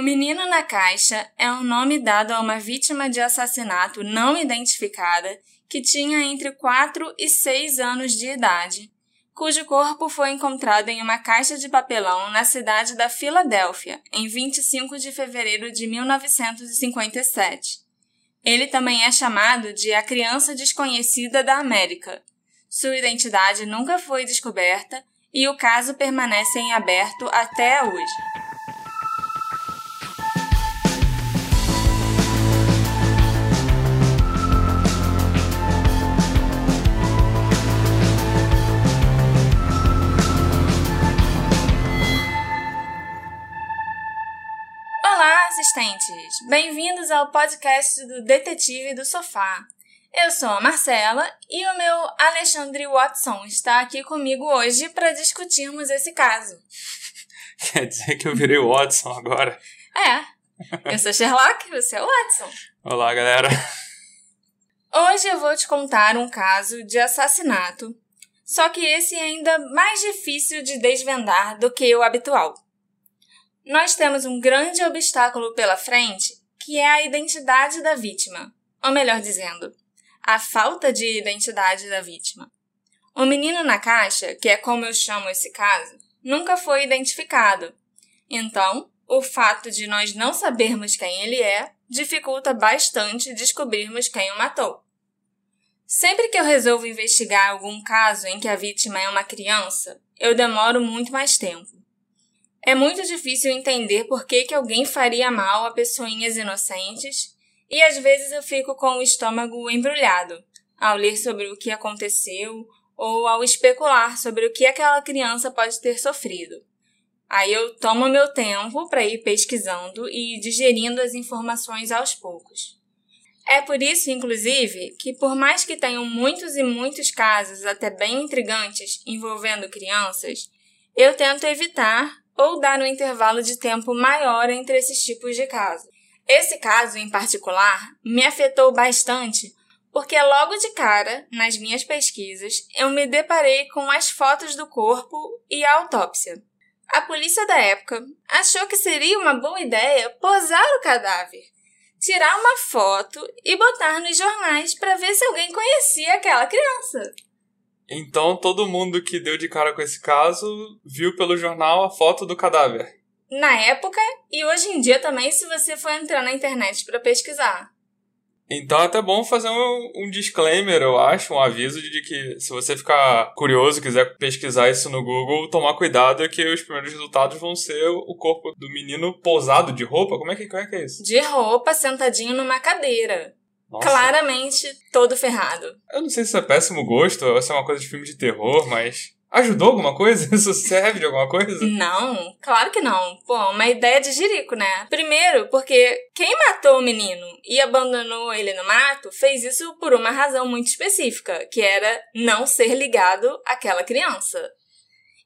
O menino na caixa é o nome dado a uma vítima de assassinato não identificada que tinha entre 4 e 6 anos de idade, cujo corpo foi encontrado em uma caixa de papelão na cidade da Filadélfia, em 25 de fevereiro de 1957. Ele também é chamado de a criança desconhecida da América. Sua identidade nunca foi descoberta e o caso permanece em aberto até hoje. Assistentes! Bem-vindos ao podcast do Detetive do Sofá. Eu sou a Marcela e o meu Alexandre Watson está aqui comigo hoje para discutirmos esse caso. Quer dizer que eu virei o Watson agora? É. Eu sou Sherlock, você é o Watson. Olá, galera. Hoje eu vou te contar um caso de assassinato, só que esse é ainda mais difícil de desvendar do que o habitual nós temos um grande obstáculo pela frente, que é a identidade da vítima, ou melhor dizendo, a falta de identidade da vítima. O menino na caixa, que é como eu chamo esse caso, nunca foi identificado. Então, o fato de nós não sabermos quem ele é dificulta bastante descobrirmos quem o matou. Sempre que eu resolvo investigar algum caso em que a vítima é uma criança, eu demoro muito mais tempo. É muito difícil entender por que, que alguém faria mal a pessoinhas inocentes e às vezes eu fico com o estômago embrulhado ao ler sobre o que aconteceu ou ao especular sobre o que aquela criança pode ter sofrido. Aí eu tomo meu tempo para ir pesquisando e digerindo as informações aos poucos. É por isso, inclusive, que por mais que tenham muitos e muitos casos até bem intrigantes envolvendo crianças, eu tento evitar ou dar um intervalo de tempo maior entre esses tipos de casos. Esse caso em particular me afetou bastante porque logo de cara, nas minhas pesquisas, eu me deparei com as fotos do corpo e a autópsia. A polícia da época achou que seria uma boa ideia posar o cadáver, tirar uma foto e botar nos jornais para ver se alguém conhecia aquela criança. Então todo mundo que deu de cara com esse caso viu pelo jornal a foto do cadáver. Na época e hoje em dia também, se você for entrar na internet para pesquisar. Então é até bom fazer um, um, disclaimer, eu acho, um aviso de que se você ficar curioso, quiser pesquisar isso no Google, tomar cuidado que os primeiros resultados vão ser o corpo do menino pousado de roupa. Como é que, como é, que é isso? De roupa, sentadinho numa cadeira. Nossa. Claramente todo ferrado. Eu não sei se isso é péssimo gosto ou se é uma coisa de filme de terror, mas. Ajudou alguma coisa? Isso serve de alguma coisa? Não, claro que não. Pô, uma ideia de jirico, né? Primeiro, porque quem matou o menino e abandonou ele no mato fez isso por uma razão muito específica, que era não ser ligado àquela criança.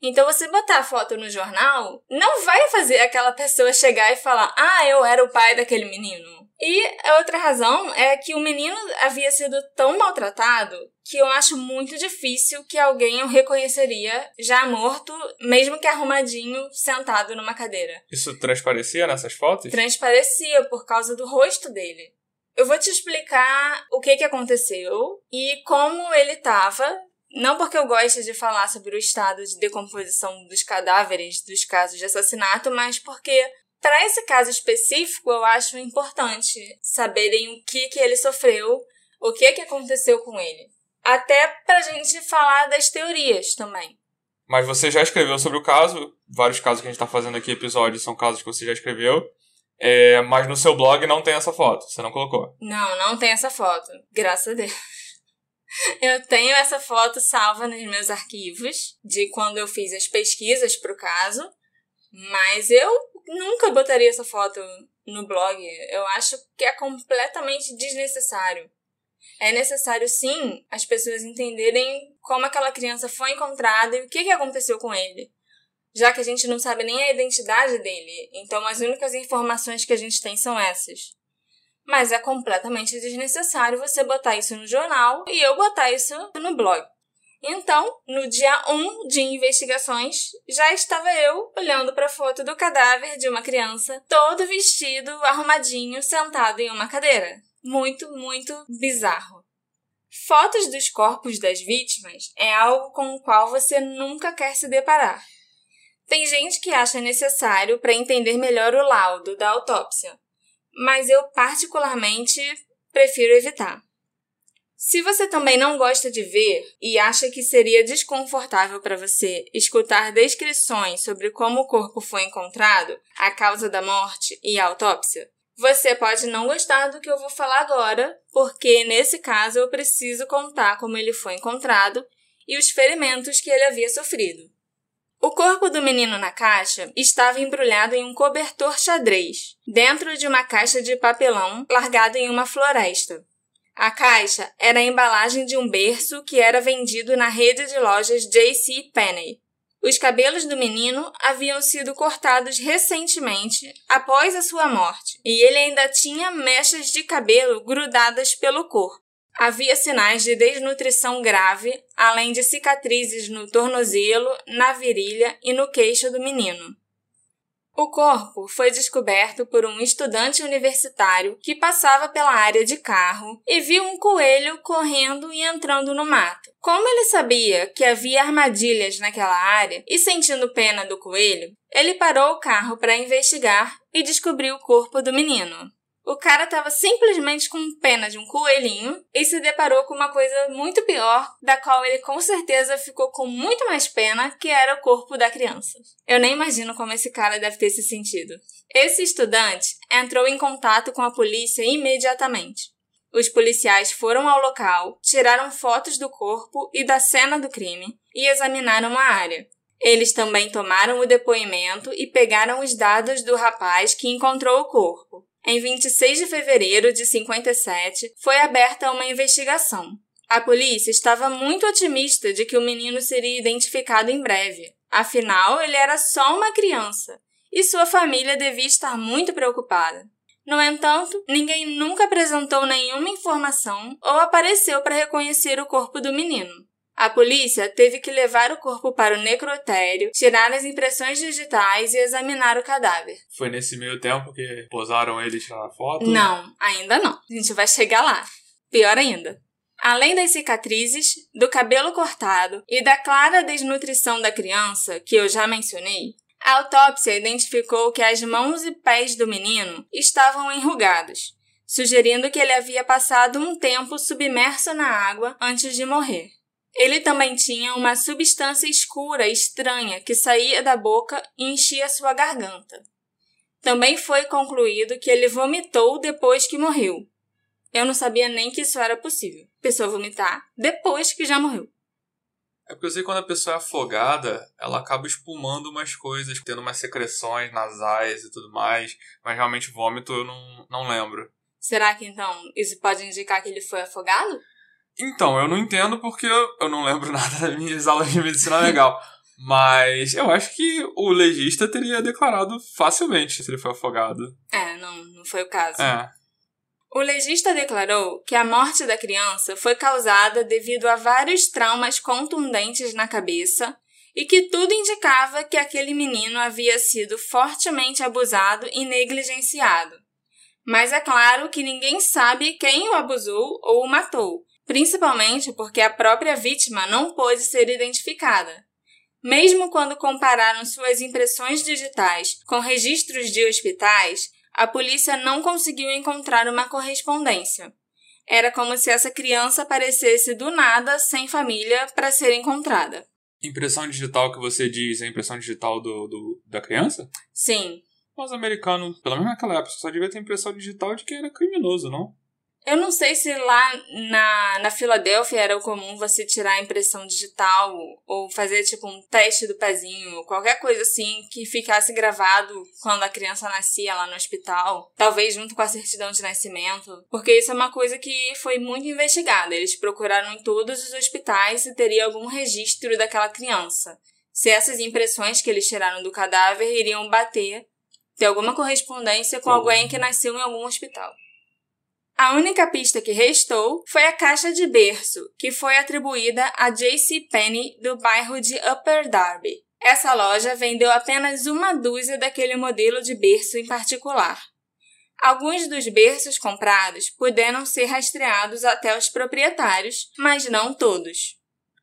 Então, você botar a foto no jornal não vai fazer aquela pessoa chegar e falar: Ah, eu era o pai daquele menino. E a outra razão é que o menino havia sido tão maltratado que eu acho muito difícil que alguém o reconheceria já morto, mesmo que arrumadinho, sentado numa cadeira. Isso transparecia nessas fotos? Transparecia por causa do rosto dele. Eu vou te explicar o que, que aconteceu e como ele estava. Não porque eu gosto de falar sobre o estado de decomposição dos cadáveres dos casos de assassinato, mas porque para esse caso específico, eu acho importante saberem o que, que ele sofreu, o que, que aconteceu com ele. Até para a gente falar das teorias também. Mas você já escreveu sobre o caso, vários casos que a gente está fazendo aqui, episódios, são casos que você já escreveu. É, mas no seu blog não tem essa foto, você não colocou? Não, não tem essa foto, graças a Deus. Eu tenho essa foto salva nos meus arquivos de quando eu fiz as pesquisas para o caso, mas eu nunca botaria essa foto no blog. Eu acho que é completamente desnecessário. É necessário, sim, as pessoas entenderem como aquela criança foi encontrada e o que, que aconteceu com ele. Já que a gente não sabe nem a identidade dele, então as únicas informações que a gente tem são essas. Mas é completamente desnecessário você botar isso no jornal e eu botar isso no blog. Então, no dia 1 de investigações, já estava eu olhando para a foto do cadáver de uma criança, todo vestido, arrumadinho, sentado em uma cadeira. Muito, muito bizarro. Fotos dos corpos das vítimas é algo com o qual você nunca quer se deparar. Tem gente que acha necessário para entender melhor o laudo da autópsia, mas eu particularmente prefiro evitar. Se você também não gosta de ver e acha que seria desconfortável para você escutar descrições sobre como o corpo foi encontrado, a causa da morte e a autópsia, você pode não gostar do que eu vou falar agora, porque nesse caso eu preciso contar como ele foi encontrado e os ferimentos que ele havia sofrido. O corpo do menino na caixa estava embrulhado em um cobertor xadrez, dentro de uma caixa de papelão largada em uma floresta. A caixa era a embalagem de um berço que era vendido na rede de lojas J.C. Penney. Os cabelos do menino haviam sido cortados recentemente após a sua morte, e ele ainda tinha mechas de cabelo grudadas pelo corpo. Havia sinais de desnutrição grave, além de cicatrizes no tornozelo, na virilha e no queixo do menino. O corpo foi descoberto por um estudante universitário que passava pela área de carro e viu um coelho correndo e entrando no mato. Como ele sabia que havia armadilhas naquela área e sentindo pena do coelho, ele parou o carro para investigar e descobriu o corpo do menino. O cara estava simplesmente com pena de um coelhinho e se deparou com uma coisa muito pior, da qual ele com certeza ficou com muito mais pena, que era o corpo da criança. Eu nem imagino como esse cara deve ter se sentido. Esse estudante entrou em contato com a polícia imediatamente. Os policiais foram ao local, tiraram fotos do corpo e da cena do crime e examinaram a área. Eles também tomaram o depoimento e pegaram os dados do rapaz que encontrou o corpo. Em 26 de fevereiro de 57, foi aberta uma investigação. A polícia estava muito otimista de que o menino seria identificado em breve. Afinal, ele era só uma criança e sua família devia estar muito preocupada. No entanto, ninguém nunca apresentou nenhuma informação ou apareceu para reconhecer o corpo do menino. A polícia teve que levar o corpo para o necrotério, tirar as impressões digitais e examinar o cadáver. Foi nesse meio tempo que posaram ele e tiraram a foto? Não, ainda não. A gente vai chegar lá. Pior ainda. Além das cicatrizes, do cabelo cortado e da clara desnutrição da criança, que eu já mencionei, a autópsia identificou que as mãos e pés do menino estavam enrugados, sugerindo que ele havia passado um tempo submerso na água antes de morrer. Ele também tinha uma substância escura estranha que saía da boca e enchia sua garganta. Também foi concluído que ele vomitou depois que morreu. Eu não sabia nem que isso era possível. Pessoa vomitar depois que já morreu. É porque eu sei que quando a pessoa é afogada, ela acaba espumando umas coisas, tendo umas secreções nasais e tudo mais, mas realmente vômito eu não, não lembro. Será que então isso pode indicar que ele foi afogado? Então, eu não entendo porque eu não lembro nada das minhas aulas de medicina legal. Mas eu acho que o legista teria declarado facilmente se ele foi afogado. É, não, não foi o caso. É. O legista declarou que a morte da criança foi causada devido a vários traumas contundentes na cabeça e que tudo indicava que aquele menino havia sido fortemente abusado e negligenciado. Mas é claro que ninguém sabe quem o abusou ou o matou, principalmente porque a própria vítima não pôde ser identificada. Mesmo quando compararam suas impressões digitais com registros de hospitais, a polícia não conseguiu encontrar uma correspondência. Era como se essa criança aparecesse do nada, sem família, para ser encontrada. Impressão digital que você diz é a impressão digital do, do, da criança? Sim. Os americanos, pelo menos naquela época, só devia ter impressão digital de que era criminoso, não? Eu não sei se lá na, na Filadélfia era comum você tirar a impressão digital ou fazer tipo um teste do pezinho, qualquer coisa assim que ficasse gravado quando a criança nascia lá no hospital, talvez junto com a certidão de nascimento, porque isso é uma coisa que foi muito investigada. Eles procuraram em todos os hospitais se teria algum registro daquela criança. Se essas impressões que eles tiraram do cadáver iriam bater, ter alguma correspondência com alguém que nasceu em algum hospital. A única pista que restou foi a caixa de berço, que foi atribuída a J.C. Penney do bairro de Upper Darby. Essa loja vendeu apenas uma dúzia daquele modelo de berço em particular. Alguns dos berços comprados puderam ser rastreados até os proprietários, mas não todos.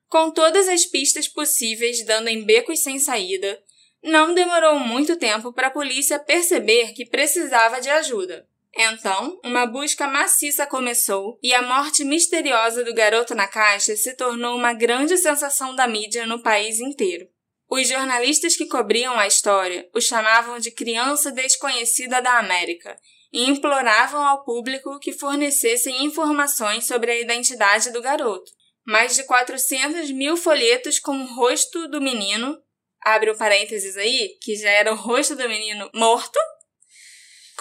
Com todas as pistas possíveis dando em becos sem saída, não demorou muito tempo para a polícia perceber que precisava de ajuda. Então, uma busca maciça começou e a morte misteriosa do garoto na caixa se tornou uma grande sensação da mídia no país inteiro. Os jornalistas que cobriam a história o chamavam de criança desconhecida da América e imploravam ao público que fornecessem informações sobre a identidade do garoto. Mais de 400 mil folhetos com o rosto do menino, abre um parênteses aí, que já era o rosto do menino morto,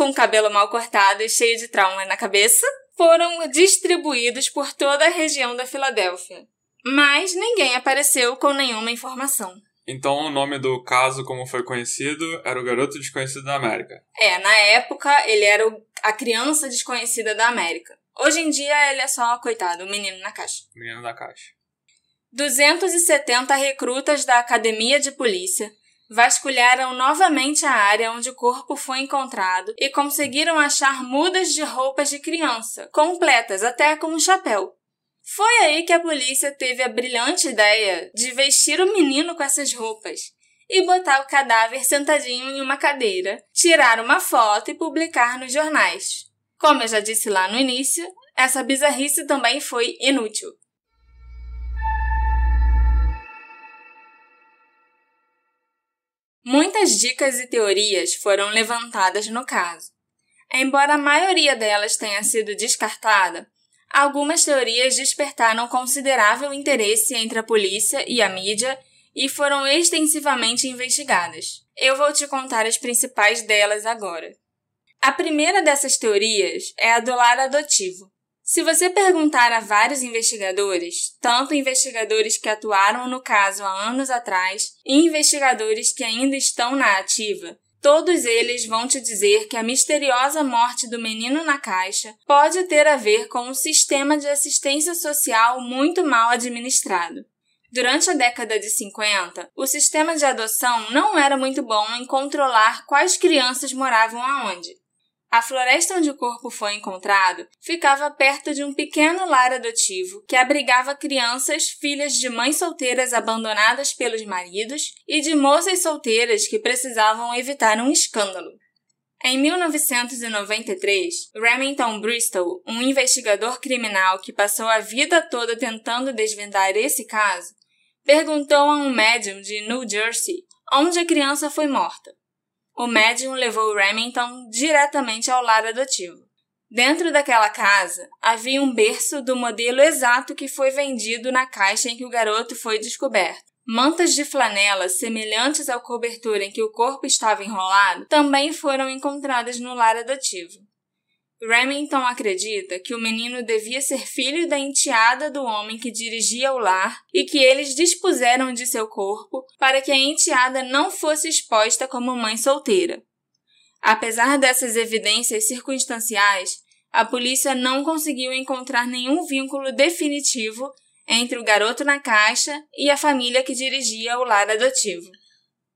com cabelo mal cortado e cheio de traumas na cabeça, foram distribuídos por toda a região da Filadélfia. Mas ninguém apareceu com nenhuma informação. Então o nome do caso, como foi conhecido, era o Garoto Desconhecido da América. É, na época ele era o, a criança desconhecida da América. Hoje em dia ele é só, coitado, o menino na caixa. Menino na caixa. 270 recrutas da Academia de Polícia vasculharam novamente a área onde o corpo foi encontrado e conseguiram achar mudas de roupas de criança, completas até com um chapéu. Foi aí que a polícia teve a brilhante ideia de vestir o menino com essas roupas e botar o cadáver sentadinho em uma cadeira, tirar uma foto e publicar nos jornais. Como eu já disse lá no início, essa bizarrice também foi inútil. Muitas dicas e teorias foram levantadas no caso. Embora a maioria delas tenha sido descartada, Algumas teorias despertaram considerável interesse entre a polícia e a mídia e foram extensivamente investigadas. Eu vou te contar as principais delas agora. A primeira dessas teorias é a do lar adotivo. Se você perguntar a vários investigadores, tanto investigadores que atuaram no caso há anos atrás e investigadores que ainda estão na ativa, Todos eles vão te dizer que a misteriosa morte do menino na caixa pode ter a ver com um sistema de assistência social muito mal administrado. Durante a década de 50, o sistema de adoção não era muito bom em controlar quais crianças moravam aonde. A floresta onde o corpo foi encontrado ficava perto de um pequeno lar adotivo que abrigava crianças filhas de mães solteiras abandonadas pelos maridos e de moças solteiras que precisavam evitar um escândalo. Em 1993, Remington Bristol, um investigador criminal que passou a vida toda tentando desvendar esse caso, perguntou a um médium de New Jersey onde a criança foi morta o médium levou Remington diretamente ao lar adotivo. Dentro daquela casa havia um berço do modelo exato que foi vendido na caixa em que o garoto foi descoberto. Mantas de flanela semelhantes ao cobertor em que o corpo estava enrolado também foram encontradas no lar adotivo. Remington acredita que o menino devia ser filho da enteada do homem que dirigia o lar e que eles dispuseram de seu corpo para que a enteada não fosse exposta como mãe solteira. Apesar dessas evidências circunstanciais, a polícia não conseguiu encontrar nenhum vínculo definitivo entre o garoto na caixa e a família que dirigia o lar adotivo.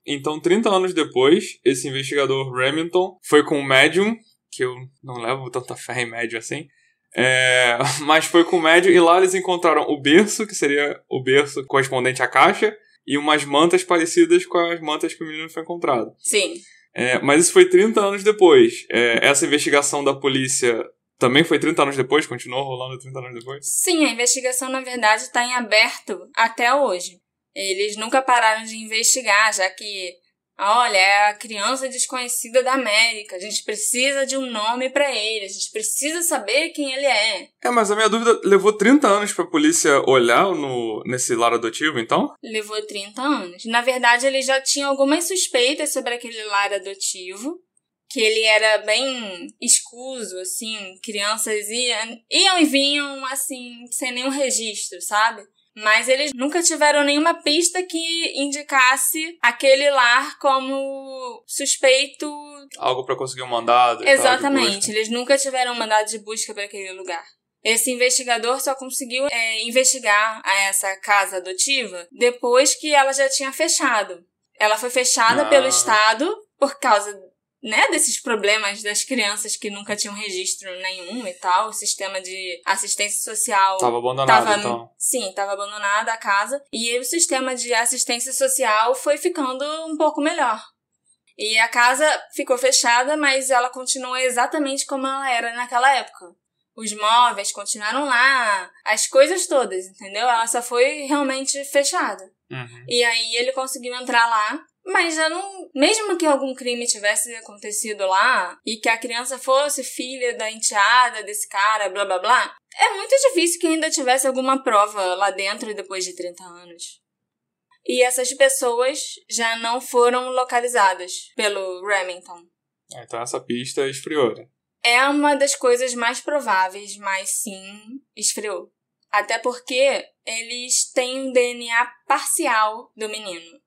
Então, 30 anos depois, esse investigador Remington foi com um médium que eu não levo tanta fé em médio assim. É, mas foi com o médio e lá eles encontraram o berço, que seria o berço correspondente à caixa, e umas mantas parecidas com as mantas que o menino foi encontrado. Sim. É, mas isso foi 30 anos depois. É, essa investigação da polícia também foi 30 anos depois? Continuou rolando 30 anos depois? Sim, a investigação, na verdade, está em aberto até hoje. Eles nunca pararam de investigar, já que Olha, é a criança desconhecida da América. A gente precisa de um nome para ele. A gente precisa saber quem ele é. É, mas a minha dúvida levou 30 anos pra polícia olhar no, nesse lar adotivo, então? Levou 30 anos. Na verdade, ele já tinha algumas suspeitas sobre aquele lar adotivo. Que ele era bem escuso, assim. Crianças iam, iam e vinham, assim, sem nenhum registro, sabe? Mas eles nunca tiveram nenhuma pista que indicasse aquele lar como suspeito. Algo para conseguir um mandado. Exatamente. Eles nunca tiveram um mandado de busca para aquele lugar. Esse investigador só conseguiu é, investigar essa casa adotiva depois que ela já tinha fechado. Ela foi fechada ah. pelo Estado por causa né, desses problemas das crianças que nunca tinham registro nenhum e tal. O sistema de assistência social. Tava abandonado, tava, então. Sim, tava abandonada a casa. E o sistema de assistência social foi ficando um pouco melhor. E a casa ficou fechada, mas ela continua exatamente como ela era naquela época. Os móveis continuaram lá, as coisas todas, entendeu? Ela só foi realmente fechada. Uhum. E aí ele conseguiu entrar lá mas já não. Mesmo que algum crime tivesse acontecido lá e que a criança fosse filha da enteada desse cara, blá blá blá, é muito difícil que ainda tivesse alguma prova lá dentro depois de 30 anos. E essas pessoas já não foram localizadas pelo Remington. É, então essa pista esfriou, né? É uma das coisas mais prováveis, mas sim, esfriou. Até porque eles têm um DNA parcial do menino.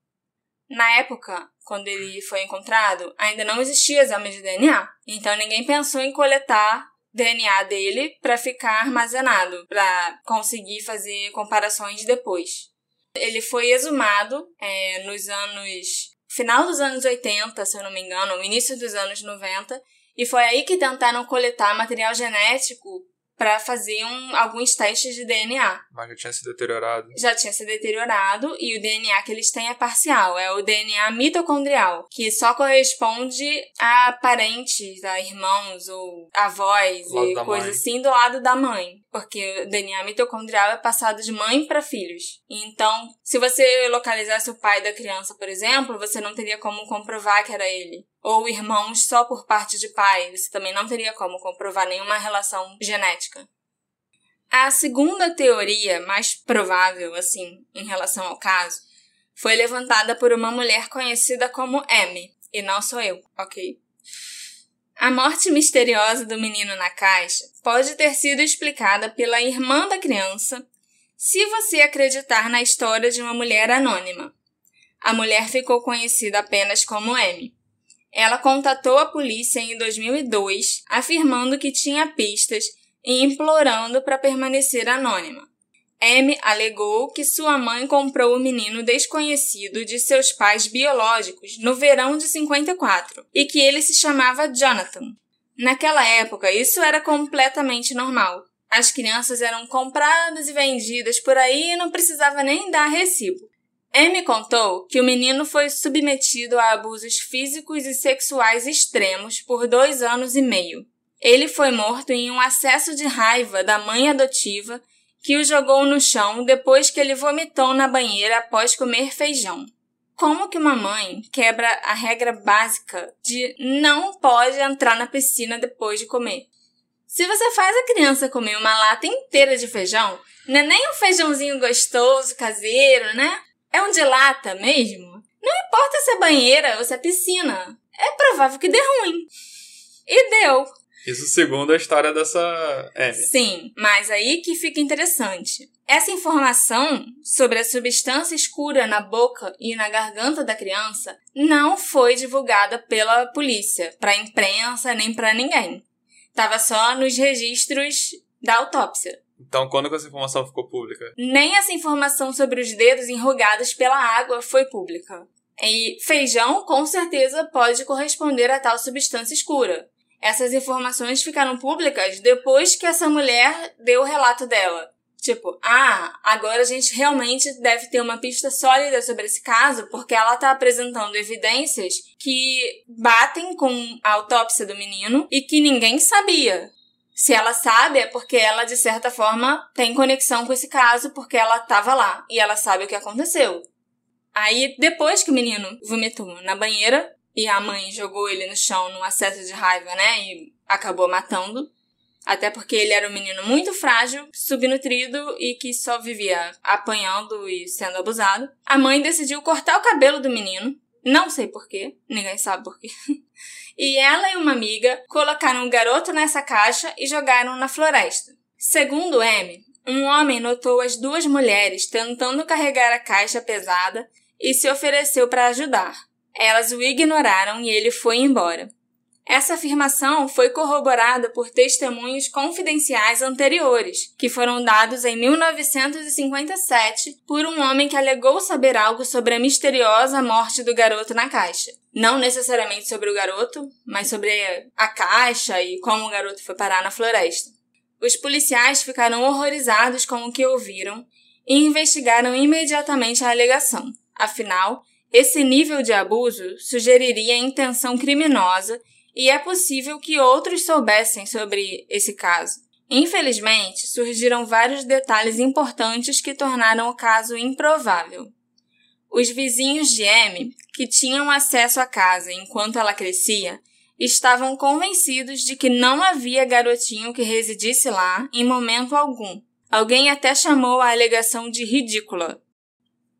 Na época, quando ele foi encontrado, ainda não existia exame de DNA. Então ninguém pensou em coletar DNA dele para ficar armazenado, para conseguir fazer comparações depois. Ele foi exumado é, nos anos. final dos anos 80, se eu não me engano, início dos anos 90, e foi aí que tentaram coletar material genético para fazer um, alguns testes de DNA. Mas já tinha se deteriorado. Já tinha se deteriorado e o DNA que eles têm é parcial, é o DNA mitocondrial, que só corresponde a parentes, a irmãos ou avós e coisa assim do lado da mãe, porque o DNA mitocondrial é passado de mãe para filhos. Então, se você localizasse o pai da criança, por exemplo, você não teria como comprovar que era ele ou irmãos só por parte de pai, você também não teria como comprovar nenhuma relação genética. A segunda teoria, mais provável, assim, em relação ao caso, foi levantada por uma mulher conhecida como M, e não sou eu, ok? A morte misteriosa do menino na caixa pode ter sido explicada pela irmã da criança se você acreditar na história de uma mulher anônima. A mulher ficou conhecida apenas como M. Ela contatou a polícia em 2002, afirmando que tinha pistas e implorando para permanecer anônima. M alegou que sua mãe comprou o menino desconhecido de seus pais biológicos no verão de 54 e que ele se chamava Jonathan. Naquela época, isso era completamente normal. As crianças eram compradas e vendidas por aí e não precisava nem dar recibo. M contou que o menino foi submetido a abusos físicos e sexuais extremos por dois anos e meio. Ele foi morto em um acesso de raiva da mãe adotiva que o jogou no chão depois que ele vomitou na banheira após comer feijão. Como que uma mãe quebra a regra básica de não pode entrar na piscina depois de comer? Se você faz a criança comer uma lata inteira de feijão, não é nem um feijãozinho gostoso, caseiro, né? É um de lata mesmo? Não importa se é banheira ou se é piscina. É provável que dê ruim. E deu. Isso segundo a história dessa M. Sim, mas aí que fica interessante. Essa informação sobre a substância escura na boca e na garganta da criança não foi divulgada pela polícia, para a imprensa nem para ninguém. Tava só nos registros da autópsia. Então, quando que essa informação ficou pública? Nem essa informação sobre os dedos enrugados pela água foi pública. E feijão, com certeza, pode corresponder a tal substância escura. Essas informações ficaram públicas depois que essa mulher deu o relato dela. Tipo, ah, agora a gente realmente deve ter uma pista sólida sobre esse caso, porque ela está apresentando evidências que batem com a autópsia do menino e que ninguém sabia. Se ela sabe, é porque ela, de certa forma, tem conexão com esse caso, porque ela estava lá e ela sabe o que aconteceu. Aí, depois que o menino vomitou na banheira e a mãe jogou ele no chão num acesso de raiva, né? E acabou matando. Até porque ele era um menino muito frágil, subnutrido e que só vivia apanhando e sendo abusado. A mãe decidiu cortar o cabelo do menino. Não sei porquê, ninguém sabe porquê. e ela e uma amiga colocaram o garoto nessa caixa e jogaram na floresta. Segundo M, um homem notou as duas mulheres tentando carregar a caixa pesada e se ofereceu para ajudar. Elas o ignoraram e ele foi embora. Essa afirmação foi corroborada por testemunhos confidenciais anteriores, que foram dados em 1957 por um homem que alegou saber algo sobre a misteriosa morte do garoto na caixa. Não necessariamente sobre o garoto, mas sobre a caixa e como o garoto foi parar na floresta. Os policiais ficaram horrorizados com o que ouviram e investigaram imediatamente a alegação. Afinal, esse nível de abuso sugeriria intenção criminosa e é possível que outros soubessem sobre esse caso. Infelizmente, surgiram vários detalhes importantes que tornaram o caso improvável. Os vizinhos de Amy, que tinham acesso à casa enquanto ela crescia, estavam convencidos de que não havia garotinho que residisse lá em momento algum. Alguém até chamou a alegação de ridícula,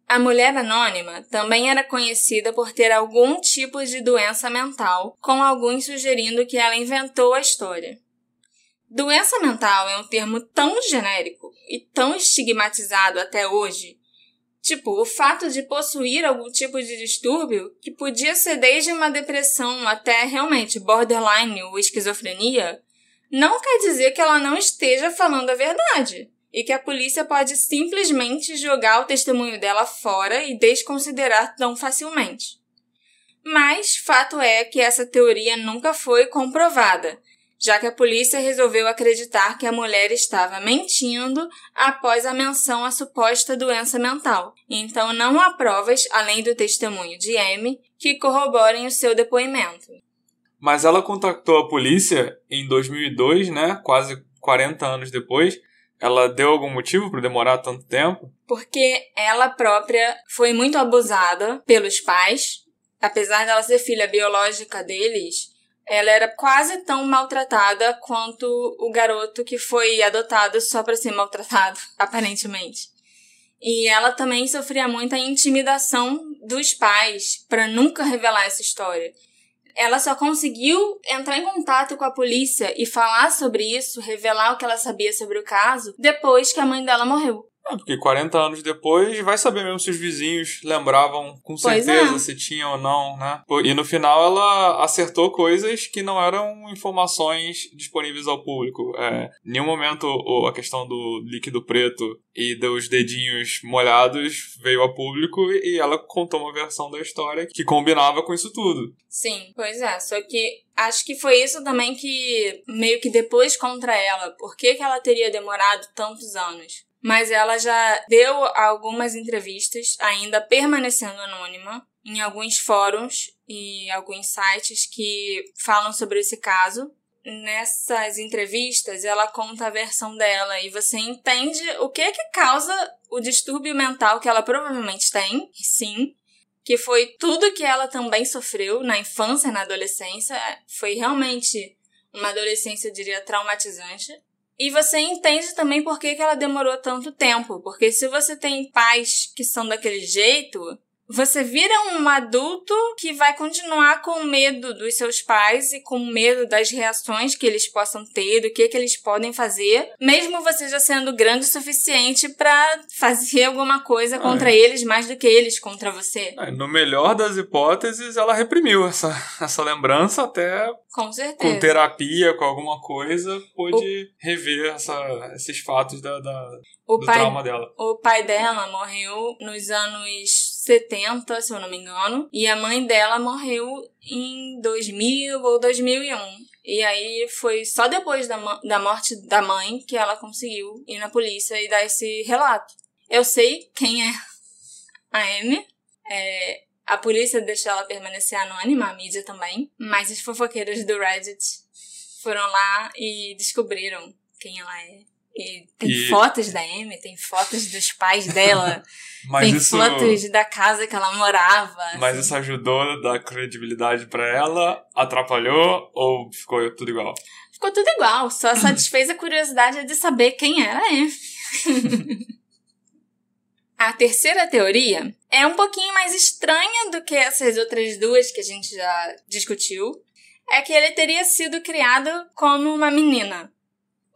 a mulher anônima também era conhecida por ter algum tipo de doença mental, com alguns sugerindo que ela inventou a história. Doença mental é um termo tão genérico e tão estigmatizado até hoje. Tipo, o fato de possuir algum tipo de distúrbio, que podia ser desde uma depressão até realmente borderline ou esquizofrenia, não quer dizer que ela não esteja falando a verdade e que a polícia pode simplesmente jogar o testemunho dela fora e desconsiderar tão facilmente. Mas fato é que essa teoria nunca foi comprovada, já que a polícia resolveu acreditar que a mulher estava mentindo após a menção à suposta doença mental. Então não há provas, além do testemunho de Amy, que corroborem o seu depoimento. Mas ela contactou a polícia em 2002, né, quase 40 anos depois, ela deu algum motivo para demorar tanto tempo? Porque ela própria foi muito abusada pelos pais. Apesar dela ser filha biológica deles, ela era quase tão maltratada quanto o garoto que foi adotado só para ser maltratado, aparentemente. E ela também sofria muita intimidação dos pais para nunca revelar essa história ela só conseguiu entrar em contato com a polícia e falar sobre isso, revelar o que ela sabia sobre o caso, depois que a mãe dela morreu. É, porque 40 anos depois, vai saber mesmo se os vizinhos lembravam com certeza é. se tinha ou não, né? E no final ela acertou coisas que não eram informações disponíveis ao público. É, em nenhum momento a questão do líquido preto e dos dedinhos molhados veio a público e ela contou uma versão da história que combinava com isso tudo. Sim, pois é. Só que acho que foi isso também que meio que depois contra ela. Por que, que ela teria demorado tantos anos? Mas ela já deu algumas entrevistas, ainda permanecendo anônima, em alguns fóruns e alguns sites que falam sobre esse caso. Nessas entrevistas, ela conta a versão dela e você entende o que é que causa o distúrbio mental que ela provavelmente tem, sim, que foi tudo que ela também sofreu na infância na adolescência. Foi realmente uma adolescência, eu diria, traumatizante. E você entende também por que, que ela demorou tanto tempo. Porque se você tem pais que são daquele jeito, você vira um adulto que vai continuar com medo dos seus pais e com medo das reações que eles possam ter, do que, que eles podem fazer, mesmo você já sendo grande o suficiente para fazer alguma coisa contra é. eles mais do que eles contra você. É, no melhor das hipóteses, ela reprimiu essa, essa lembrança até. Com certeza. Com terapia, com alguma coisa, pôde o... rever essa, esses fatos da, da do pai, trauma dela. O pai dela morreu nos anos 70, se eu não me engano, e a mãe dela morreu em 2000 ou 2001. E aí foi só depois da, da morte da mãe que ela conseguiu ir na polícia e dar esse relato. Eu sei quem é a Amy. É, a polícia deixou ela permanecer anônima, a mídia também. Mas os fofoqueiros do Reddit foram lá e descobriram quem ela é. E tem e... fotos da Amy, tem fotos dos pais dela, tem isso... fotos da casa que ela morava. Mas assim. isso ajudou a dar credibilidade para ela? Atrapalhou ou ficou tudo igual? Ficou tudo igual, só satisfez a curiosidade de saber quem era a Amy. a terceira teoria é um pouquinho mais estranha do que essas outras duas que a gente já discutiu. É que ele teria sido criado como uma menina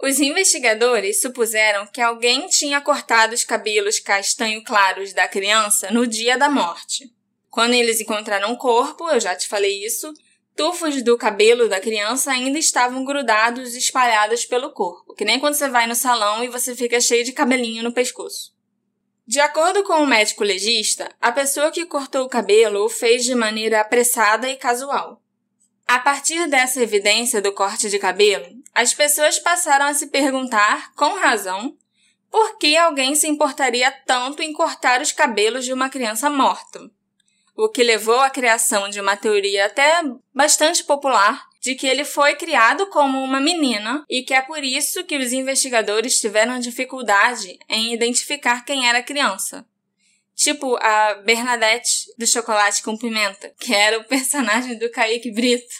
Os investigadores supuseram que alguém tinha cortado os cabelos castanho claros da criança no dia da morte. Quando eles encontraram o corpo, eu já te falei isso, tufos do cabelo da criança ainda estavam grudados e espalhados pelo corpo, que nem quando você vai no salão e você fica cheio de cabelinho no pescoço. De acordo com o médico legista, a pessoa que cortou o cabelo o fez de maneira apressada e casual. A partir dessa evidência do corte de cabelo, as pessoas passaram a se perguntar, com razão, por que alguém se importaria tanto em cortar os cabelos de uma criança morta. O que levou à criação de uma teoria até bastante popular de que ele foi criado como uma menina e que é por isso que os investigadores tiveram dificuldade em identificar quem era a criança. Tipo a Bernadette do Chocolate com Pimenta, que era o personagem do Kaique Brito.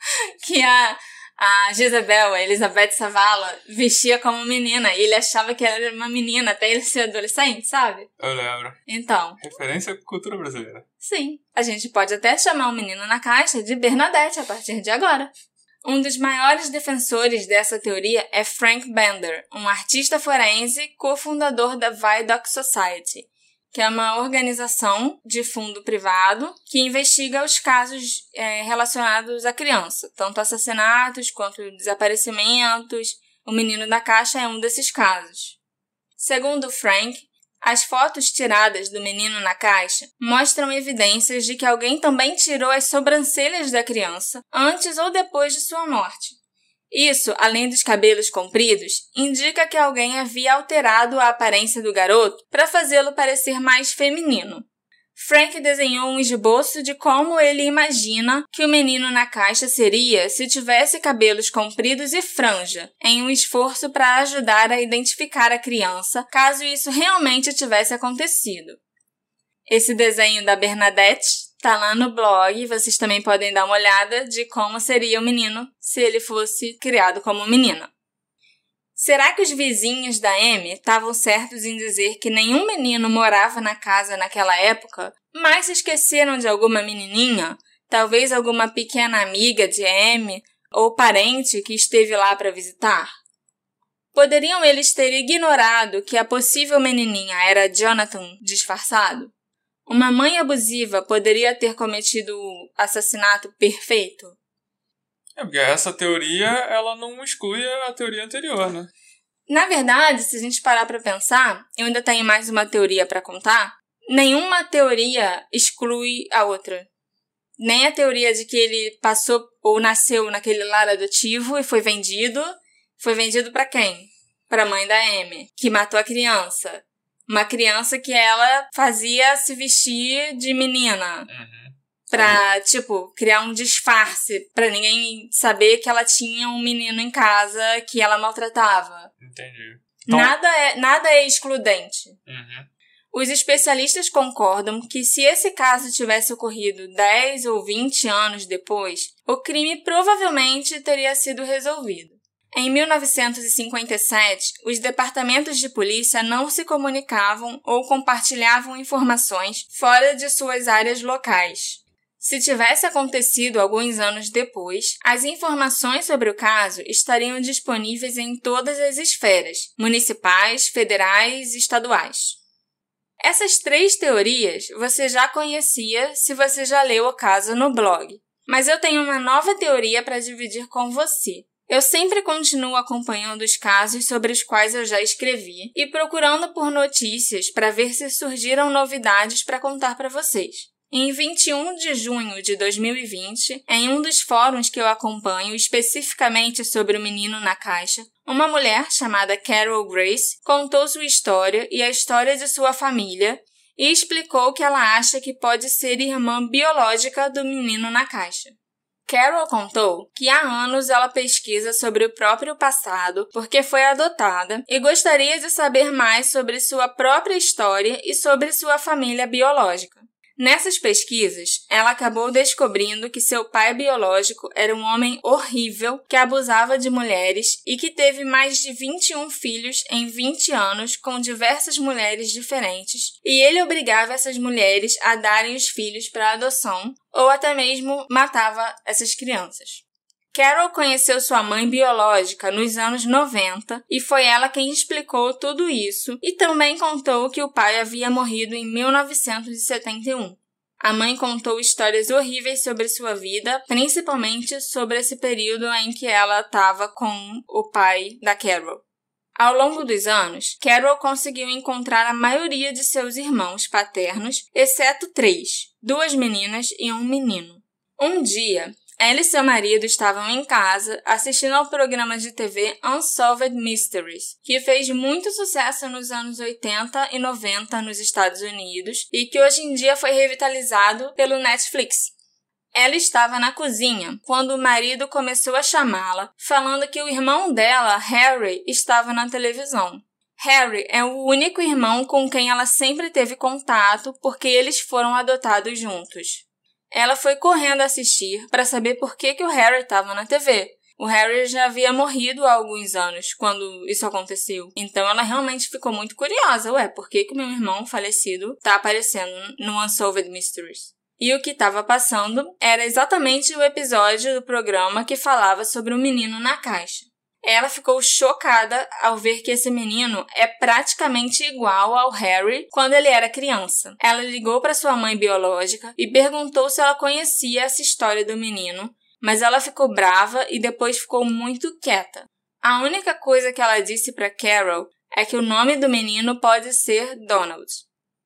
Que a, a Jezebel, a Elizabeth Savala, vestia como menina e ele achava que era uma menina até ele ser adolescente, sabe? Eu lembro. Então. Referência à cultura brasileira. Sim. A gente pode até chamar o menino na caixa de Bernadette a partir de agora. Um dos maiores defensores dessa teoria é Frank Bender, um artista forense cofundador da Vidoc Society, que é uma organização de fundo privado que investiga os casos é, relacionados à criança, tanto assassinatos quanto desaparecimentos. O menino da caixa é um desses casos. Segundo Frank, as fotos tiradas do menino na caixa mostram evidências de que alguém também tirou as sobrancelhas da criança antes ou depois de sua morte. Isso, além dos cabelos compridos, indica que alguém havia alterado a aparência do garoto para fazê-lo parecer mais feminino. Frank desenhou um esboço de como ele imagina que o menino na caixa seria se tivesse cabelos compridos e franja, em um esforço para ajudar a identificar a criança caso isso realmente tivesse acontecido. Esse desenho da Bernadette Tá lá no blog, vocês também podem dar uma olhada de como seria o menino se ele fosse criado como menina. Será que os vizinhos da Amy estavam certos em dizer que nenhum menino morava na casa naquela época, mas esqueceram de alguma menininha, talvez alguma pequena amiga de Amy ou parente que esteve lá para visitar? Poderiam eles ter ignorado que a possível menininha era Jonathan disfarçado? Uma mãe abusiva poderia ter cometido o assassinato perfeito? É, porque essa teoria, ela não exclui a teoria anterior, né? Na verdade, se a gente parar para pensar, eu ainda tenho mais uma teoria para contar. Nenhuma teoria exclui a outra. Nem a teoria de que ele passou ou nasceu naquele lar adotivo e foi vendido. Foi vendido para quem? Para a mãe da Amy, que matou a criança uma criança que ela fazia se vestir de menina. Uhum. Pra, tipo, criar um disfarce, pra ninguém saber que ela tinha um menino em casa que ela maltratava. Entendi. Então... Nada, é, nada é excludente. Uhum. Os especialistas concordam que se esse caso tivesse ocorrido 10 ou 20 anos depois, o crime provavelmente teria sido resolvido. Em 1957, os departamentos de polícia não se comunicavam ou compartilhavam informações fora de suas áreas locais. Se tivesse acontecido alguns anos depois, as informações sobre o caso estariam disponíveis em todas as esferas municipais, federais e estaduais. Essas três teorias você já conhecia se você já leu o caso no blog, mas eu tenho uma nova teoria para dividir com você. Eu sempre continuo acompanhando os casos sobre os quais eu já escrevi e procurando por notícias para ver se surgiram novidades para contar para vocês. Em 21 de junho de 2020, em um dos fóruns que eu acompanho especificamente sobre o menino na caixa, uma mulher chamada Carol Grace contou sua história e a história de sua família e explicou que ela acha que pode ser irmã biológica do menino na caixa. Carol contou que há anos ela pesquisa sobre o próprio passado porque foi adotada e gostaria de saber mais sobre sua própria história e sobre sua família biológica. Nessas pesquisas, ela acabou descobrindo que seu pai biológico era um homem horrível que abusava de mulheres e que teve mais de 21 filhos em 20 anos com diversas mulheres diferentes, e ele obrigava essas mulheres a darem os filhos para adoção ou até mesmo matava essas crianças. Carol conheceu sua mãe biológica nos anos 90 e foi ela quem explicou tudo isso e também contou que o pai havia morrido em 1971. A mãe contou histórias horríveis sobre sua vida, principalmente sobre esse período em que ela estava com o pai da Carol. Ao longo dos anos, Carol conseguiu encontrar a maioria de seus irmãos paternos, exceto três: duas meninas e um menino. Um dia, ela e seu marido estavam em casa assistindo ao programa de TV Unsolved Mysteries, que fez muito sucesso nos anos 80 e 90 nos Estados Unidos e que hoje em dia foi revitalizado pelo Netflix. Ela estava na cozinha quando o marido começou a chamá-la, falando que o irmão dela, Harry, estava na televisão. Harry é o único irmão com quem ela sempre teve contato porque eles foram adotados juntos. Ela foi correndo assistir para saber por que, que o Harry estava na TV. O Harry já havia morrido há alguns anos quando isso aconteceu. Então ela realmente ficou muito curiosa. Ué, por que, que meu irmão falecido está aparecendo no Unsolved Mysteries? E o que estava passando era exatamente o episódio do programa que falava sobre o menino na caixa. Ela ficou chocada ao ver que esse menino é praticamente igual ao Harry quando ele era criança. Ela ligou para sua mãe biológica e perguntou se ela conhecia essa história do menino, mas ela ficou brava e depois ficou muito quieta. A única coisa que ela disse para Carol é que o nome do menino pode ser Donald.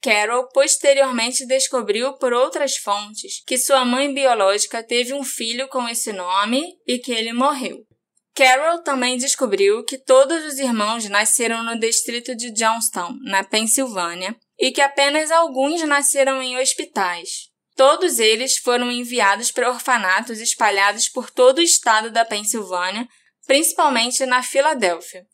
Carol posteriormente descobriu por outras fontes que sua mãe biológica teve um filho com esse nome e que ele morreu. Carol também descobriu que todos os irmãos nasceram no distrito de Johnstown, na Pensilvânia, e que apenas alguns nasceram em hospitais. Todos eles foram enviados para orfanatos espalhados por todo o estado da Pensilvânia, principalmente na Filadélfia.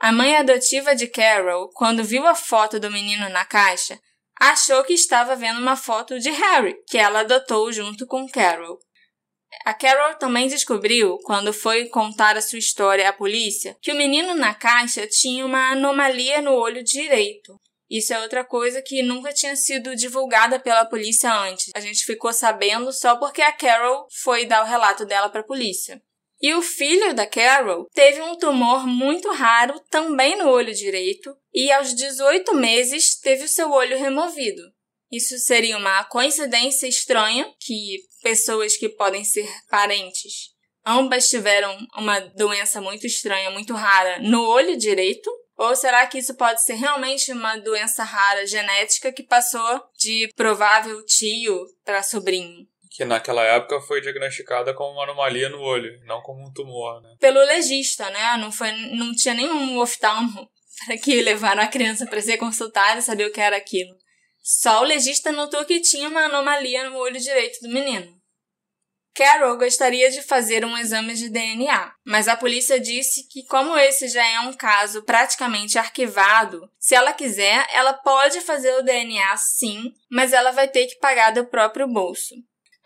A mãe adotiva de Carol, quando viu a foto do menino na caixa, achou que estava vendo uma foto de Harry, que ela adotou junto com Carol. A Carol também descobriu, quando foi contar a sua história à polícia, que o menino na caixa tinha uma anomalia no olho direito. Isso é outra coisa que nunca tinha sido divulgada pela polícia antes. A gente ficou sabendo só porque a Carol foi dar o relato dela para a polícia. E o filho da Carol teve um tumor muito raro também no olho direito e aos 18 meses teve o seu olho removido. Isso seria uma coincidência estranha que pessoas que podem ser parentes ambas tiveram uma doença muito estranha, muito rara no olho direito? Ou será que isso pode ser realmente uma doença rara genética que passou de provável tio para sobrinho? Que naquela época foi diagnosticada como uma anomalia no olho, não como um tumor, né? Pelo legista, né? Não, foi, não tinha nenhum oftalmo para que levaram a criança para ser consultada e saber o que era aquilo. Só o legista notou que tinha uma anomalia no olho direito do menino. Carol gostaria de fazer um exame de DNA, mas a polícia disse que, como esse já é um caso praticamente arquivado, se ela quiser, ela pode fazer o DNA sim, mas ela vai ter que pagar do próprio bolso.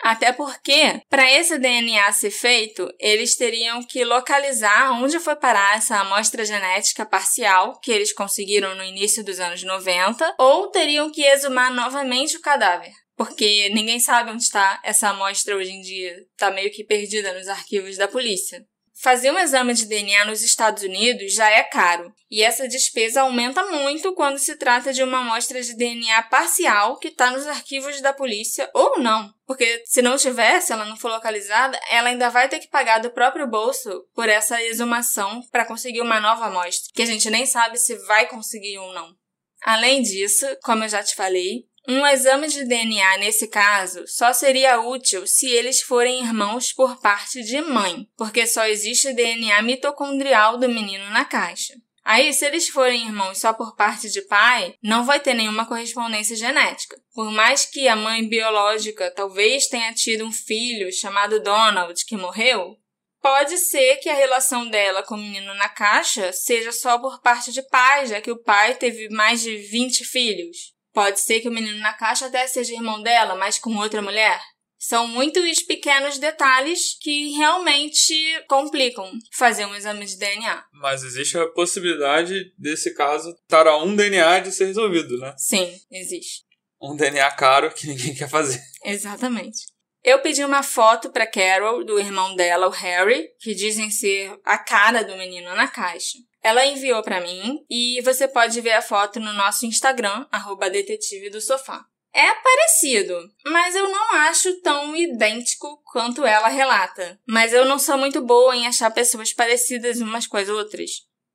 Até porque, para esse DNA ser feito, eles teriam que localizar onde foi parar essa amostra genética parcial que eles conseguiram no início dos anos 90, ou teriam que exumar novamente o cadáver. Porque ninguém sabe onde está essa amostra hoje em dia, está meio que perdida nos arquivos da polícia. Fazer um exame de DNA nos Estados Unidos já é caro, e essa despesa aumenta muito quando se trata de uma amostra de DNA parcial que está nos arquivos da polícia ou não. Porque se não tiver, se ela não for localizada, ela ainda vai ter que pagar do próprio bolso por essa exumação para conseguir uma nova amostra, que a gente nem sabe se vai conseguir ou não. Além disso, como eu já te falei, um exame de DNA nesse caso só seria útil se eles forem irmãos por parte de mãe, porque só existe DNA mitocondrial do menino na caixa. Aí, se eles forem irmãos só por parte de pai, não vai ter nenhuma correspondência genética. Por mais que a mãe biológica talvez tenha tido um filho chamado Donald que morreu, pode ser que a relação dela com o menino na caixa seja só por parte de pai, já que o pai teve mais de 20 filhos. Pode ser que o menino na caixa até seja irmão dela, mas com outra mulher. São muitos pequenos detalhes que realmente complicam fazer um exame de DNA. Mas existe a possibilidade desse caso estar a um DNA de ser resolvido, né? Sim, existe. Um DNA caro que ninguém quer fazer. Exatamente. Eu pedi uma foto para Carol do irmão dela, o Harry, que dizem ser a cara do menino na caixa. Ela enviou para mim e você pode ver a foto no nosso Instagram, detetive do sofá. É parecido, mas eu não acho tão idêntico quanto ela relata. Mas eu não sou muito boa em achar pessoas parecidas umas com as outras.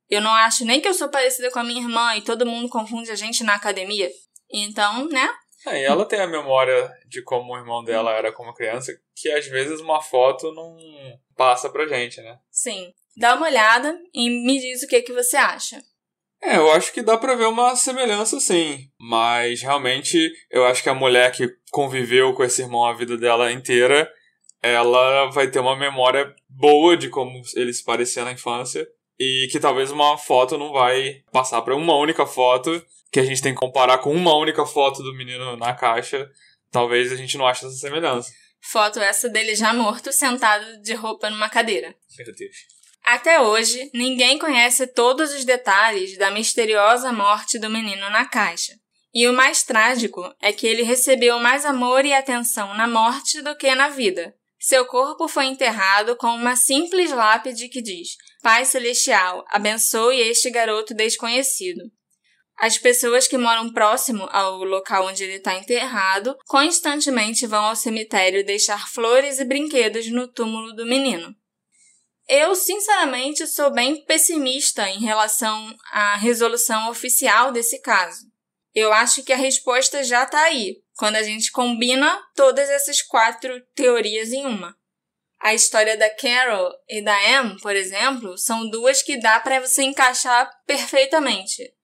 Eu não acho nem que eu sou parecida com a minha irmã e todo mundo confunde a gente na academia. Então, né? É, e ela tem a memória de como o irmão dela era como criança, que às vezes uma foto não passa pra gente, né? Sim. Dá uma olhada e me diz o que, que você acha. É, eu acho que dá pra ver uma semelhança sim. Mas realmente eu acho que a mulher que conviveu com esse irmão a vida dela inteira, ela vai ter uma memória boa de como ele se parecia na infância. E que talvez uma foto não vai passar para uma única foto, que a gente tem que comparar com uma única foto do menino na caixa. Talvez a gente não ache essa semelhança. Foto essa dele já morto, sentado de roupa numa cadeira. Meu Deus. Até hoje, ninguém conhece todos os detalhes da misteriosa morte do menino na caixa. E o mais trágico é que ele recebeu mais amor e atenção na morte do que na vida. Seu corpo foi enterrado com uma simples lápide que diz: Pai Celestial, abençoe este garoto desconhecido. As pessoas que moram próximo ao local onde ele está enterrado constantemente vão ao cemitério deixar flores e brinquedos no túmulo do menino. Eu, sinceramente, sou bem pessimista em relação à resolução oficial desse caso. Eu acho que a resposta já está aí, quando a gente combina todas essas quatro teorias em uma. A história da Carol e da Em, por exemplo, são duas que dá para você encaixar perfeitamente.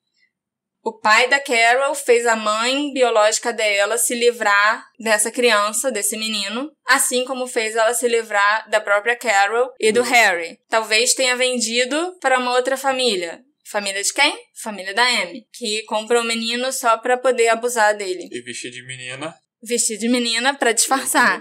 O pai da Carol fez a mãe biológica dela se livrar dessa criança, desse menino, assim como fez ela se livrar da própria Carol e do Harry. Talvez tenha vendido para uma outra família. Família de quem? Família da Amy, que compra o menino só para poder abusar dele. E vestir de menina. Vestir de menina para disfarçar.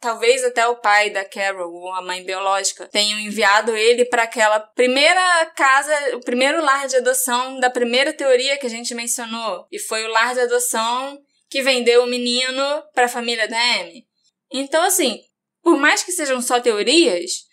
Talvez até o pai da Carol, ou a mãe biológica, tenham enviado ele para aquela primeira casa, o primeiro lar de adoção da primeira teoria que a gente mencionou. E foi o lar de adoção que vendeu o menino para a família da Amy. Então, assim, por mais que sejam só teorias,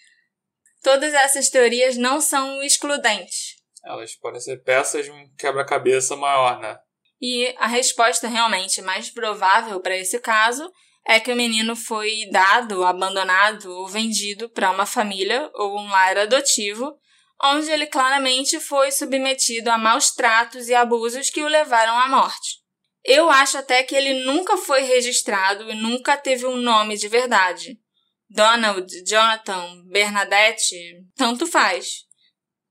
todas essas teorias não são excludentes. Elas podem ser peças de um quebra-cabeça maior, né? E a resposta realmente mais provável para esse caso é que o menino foi dado, abandonado ou vendido para uma família ou um lar adotivo, onde ele claramente foi submetido a maus tratos e abusos que o levaram à morte. Eu acho até que ele nunca foi registrado e nunca teve um nome de verdade. Donald, Jonathan, Bernadette, tanto faz.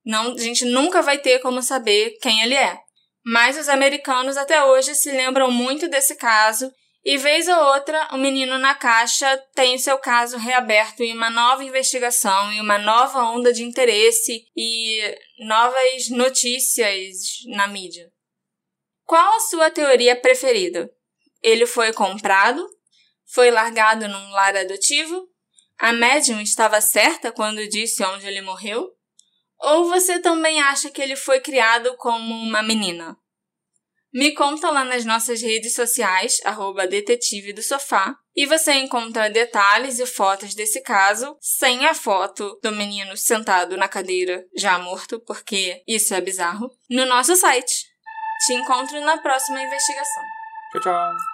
Não, a gente nunca vai ter como saber quem ele é. Mas os americanos até hoje se lembram muito desse caso e vez ou outra, o menino na caixa tem seu caso reaberto em uma nova investigação e uma nova onda de interesse e novas notícias na mídia. Qual a sua teoria preferida? Ele foi comprado? Foi largado num lar adotivo? A médium estava certa quando disse onde ele morreu? Ou você também acha que ele foi criado como uma menina? Me conta lá nas nossas redes sociais, arroba detetive do sofá, e você encontra detalhes e fotos desse caso, sem a foto do menino sentado na cadeira, já morto, porque isso é bizarro, no nosso site. Te encontro na próxima investigação. Tchau, tchau.